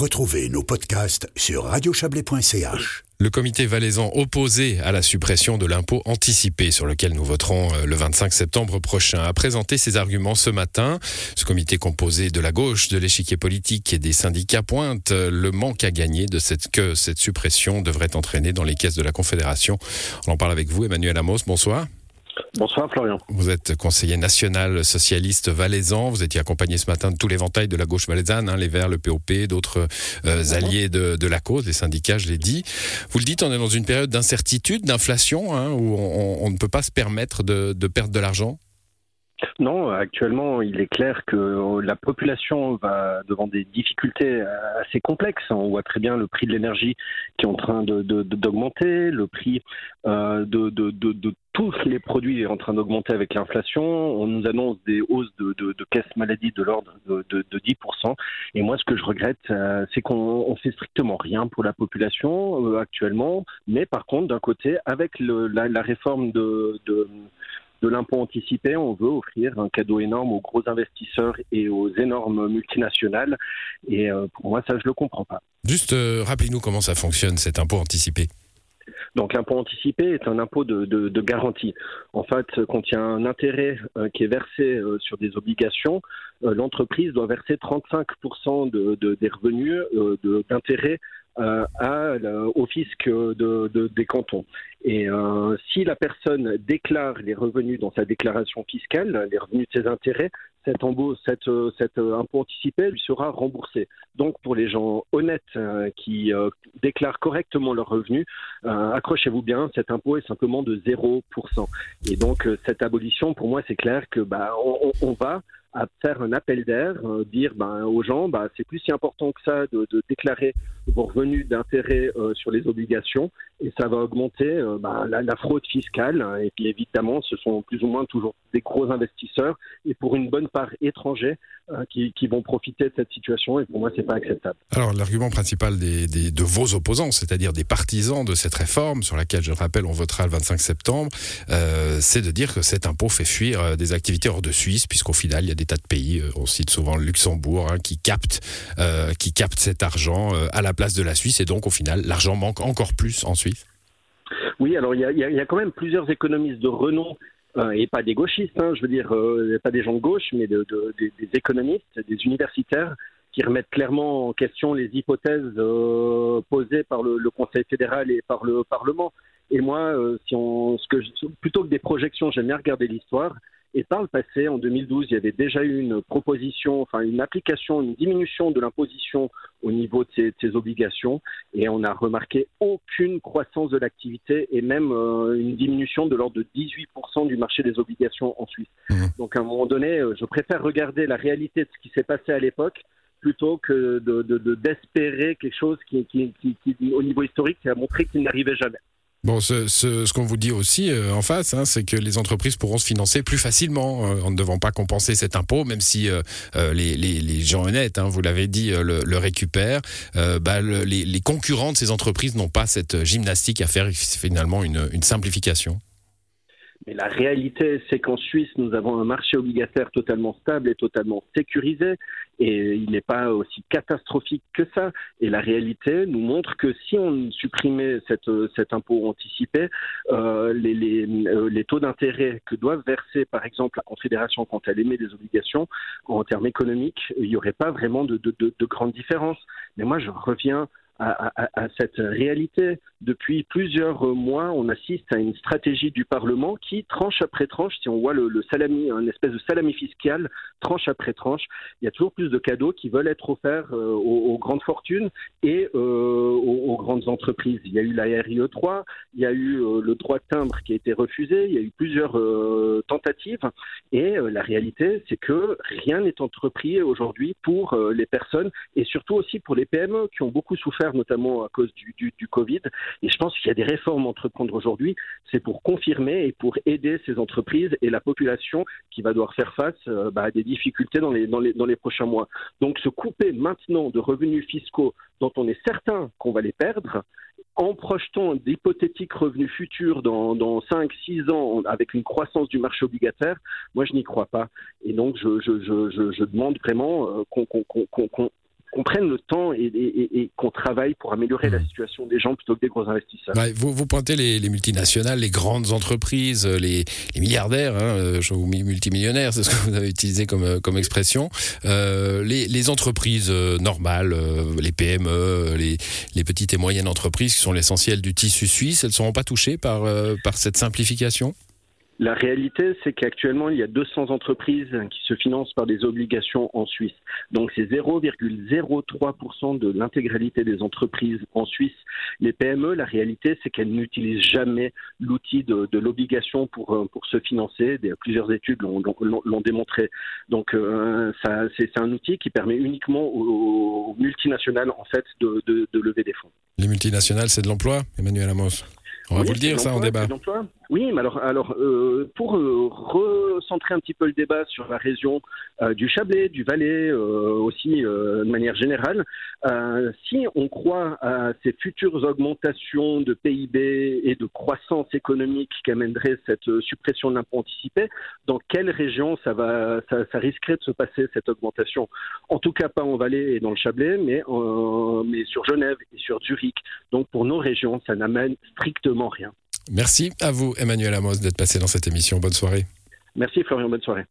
Retrouvez nos podcasts sur radiochablais.ch. Le comité valaisan opposé à la suppression de l'impôt anticipé sur lequel nous voterons euh, le 25 septembre prochain a présenté ses arguments ce matin. Ce comité composé de la gauche, de l'échiquier politique et des syndicats pointe le manque à gagner de cette, que cette suppression devrait entraîner dans les caisses de la Confédération. On en parle avec vous, Emmanuel Amos. Bonsoir. Bonsoir Florian. Vous êtes conseiller national socialiste valaisan. Vous étiez accompagné ce matin de tous l'éventail de la gauche valaisanne, hein, les Verts, le POP, d'autres euh, alliés de, la cause, les syndicats, je l'ai dit. Vous le dites, on est dans une période d'incertitude, d'inflation, hein, où on, ne peut pas se permettre de, de perdre de l'argent non, actuellement, il est clair que la population va devant des difficultés assez complexes. On voit très bien le prix de l'énergie qui est en train d'augmenter, le prix euh, de, tous les produits est en train d'augmenter avec l'inflation. On nous annonce des hausses de, caisse maladie de l'ordre de, 10%. Et moi, ce que je regrette, euh, c'est qu'on fait strictement rien pour la population euh, actuellement. Mais par contre, d'un côté, avec la, réforme de de l'impôt anticipé, on veut offrir un cadeau énorme aux gros investisseurs et aux énormes multinationales. Et euh, pour moi, ça, je ne le comprends pas. Juste, euh, rappelez-nous comment ça fonctionne, cet impôt anticipé. Donc l'impôt anticipé est un impôt de, garantie. En fait, quand il y a un intérêt euh, qui est versé sur des obligations, l'entreprise doit verser 35% de, des revenus d'intérêt euh, à, au fisc de, des cantons. Et euh, si la personne déclare les revenus dans sa déclaration fiscale, les revenus de ses intérêts, cet, cette, cet impôt anticipé lui sera remboursé. Donc pour les gens honnêtes euh, qui déclarent correctement leurs revenus, accrochez-vous bien, cet impôt est simplement de 0%. Et donc cette abolition, pour moi, c'est clair que bah, on, va faire un appel d'air, euh, dire ben, aux gens, bah, c'est plus si important que ça de déclarer vos revenus d'intérêt euh, sur les obligations, et ça va augmenter euh, bah, la, fraude fiscale. Hein, et puis évidemment, ce sont plus ou moins toujours des gros investisseurs, et pour une bonne part étrangers, qui, qui, vont profiter de cette situation. Et pour moi, c'est pas acceptable. Alors l'argument principal des, de vos opposants, c'est-à-dire des partisans de cette réforme, sur laquelle je le rappelle, on votera le 25 septembre, c'est de dire que cet impôt fait fuir des activités hors de Suisse, puisqu'au final, il y a des tas de pays, euh, on cite souvent le Luxembourg, hein, qui capte euh, qui capte cet argent euh, à la place de la Suisse, et donc au final, l'argent manque encore plus en Suisse. Oui, alors il y a, quand même plusieurs économistes de renom et pas des gauchistes, hein, je veux dire, pas des gens de gauche, mais des, économistes, des universitaires qui remettent clairement en question les hypothèses posées par le, Conseil fédéral et par le Parlement. Et moi, plutôt que des projections, j'aime bien regarder l'histoire. Et par le passé, en 2012, il y avait déjà eu une proposition, enfin une application, une diminution de l'imposition au niveau de ces, obligations, et on n'a remarqué aucune croissance de l'activité et même euh, une diminution de l'ordre de 18% du marché des obligations en Suisse. Mmh. Donc à un moment donné, euh, je préfère regarder la réalité de ce qui s'est passé à l'époque plutôt que d'espérer de, quelque chose qui, qui, qui, au niveau historique, qui a montré qu'il n'arrivait jamais. Bon, ce, ce, qu'on vous dit aussi euh, en face, hein, c'est que les entreprises pourront se financer plus facilement euh, en ne devant pas compenser cet impôt, même si euh, les, les, gens honnêtes, hein, vous l'avez dit, le, récupèrent. Bah, le, les, les, concurrents de ces entreprises n'ont pas cette gymnastique à faire finalement une, une simplification. Mais la réalité, c'est qu'en Suisse, nous avons un marché obligataire totalement stable et totalement sécurisé, et il n'est pas aussi catastrophique que ça. Et la réalité nous montre que si on supprimait cet impôt anticipé, euh, les, les, euh, les, taux d'intérêt que doivent verser, par exemple, la Confédération quand elle émet des obligations, en termes économiques, il n'y aurait pas vraiment de, de, de, de grande différence. Mais moi, je reviens à, cette réalité. Depuis plusieurs mois, on assiste à une stratégie du Parlement qui, tranche après tranche, si on voit le, salami, une espèce de salami fiscal, tranche après tranche, il y a toujours plus de cadeaux qui veulent être offerts euh, aux, grandes fortunes et euh, aux, grandes entreprises. Il y a eu la RIE 3, il y a eu euh, le droit de timbre qui a été refusé, il y a eu plusieurs tentatives et la réalité, c'est que rien n'est entrepris aujourd'hui pour les personnes et surtout aussi pour les PME qui ont beaucoup souffert notamment à cause du, Covid. Et je pense qu'il y a des réformes à entreprendre aujourd'hui. C'est pour confirmer et pour aider ces entreprises et la population qui va devoir faire face euh, bah, à des difficultés dans les, prochains mois. Donc se couper maintenant de revenus fiscaux dont on est certain qu'on va les perdre, en projetant d'hypothétiques revenus futurs dans, dans 5, 6 ans avec une croissance du marché obligataire, moi je n'y crois pas. Et donc je demande vraiment euh, qu'on qu'on prenne le temps et, qu'on travaille pour améliorer la mmh. situation des gens plutôt que des gros investisseurs. vous, vous pointez les, multinationales, les grandes entreprises, les, milliardaires, hein, euh, je vous multimillionnaires, c'est ce que vous avez utilisé comme, euh, comme expression. Euh, les, entreprises normales, les PME, les, les, petites et moyennes entreprises qui sont l'essentiel du tissu suisse, elles ne seront pas touchées par, par cette simplification? La réalité, c'est qu'actuellement, il y a 200 entreprises qui se financent par des obligations en Suisse. Donc, c'est 0,03% de l'intégralité des entreprises en Suisse. Les PME, la réalité, c'est qu'elles n'utilisent jamais l'outil de, l'obligation pour, euh, pour se financer. plusieurs études l'ont démontré. Donc, euh, c'est un outil qui permet uniquement aux, multinationales, en fait, de, de, lever des fonds. Les multinationales, c'est de l'emploi, Emmanuel Amos? On va vous le dire, ça, en débat. Oui, mais alors, alors euh, pour euh, recentrer un petit peu le débat sur la région euh, du Chablais, du Valais, aussi de manière générale, si on croit à ces futures augmentations de PIB et de croissance économique qu'amènerait cette suppression de l'impôt anticipé, dans quelle région ça, va, ça, ça, risquerait de se passer cette augmentation? En tout cas, pas en Valais et dans le Chablais, mais, mais sur Genève et sur Zurich. Donc pour nos régions, ça n'amène strictement rien. Merci à vous, Emmanuel Amos, d'être passé dans cette émission. Bonne soirée. Merci, Florian. Bonne soirée.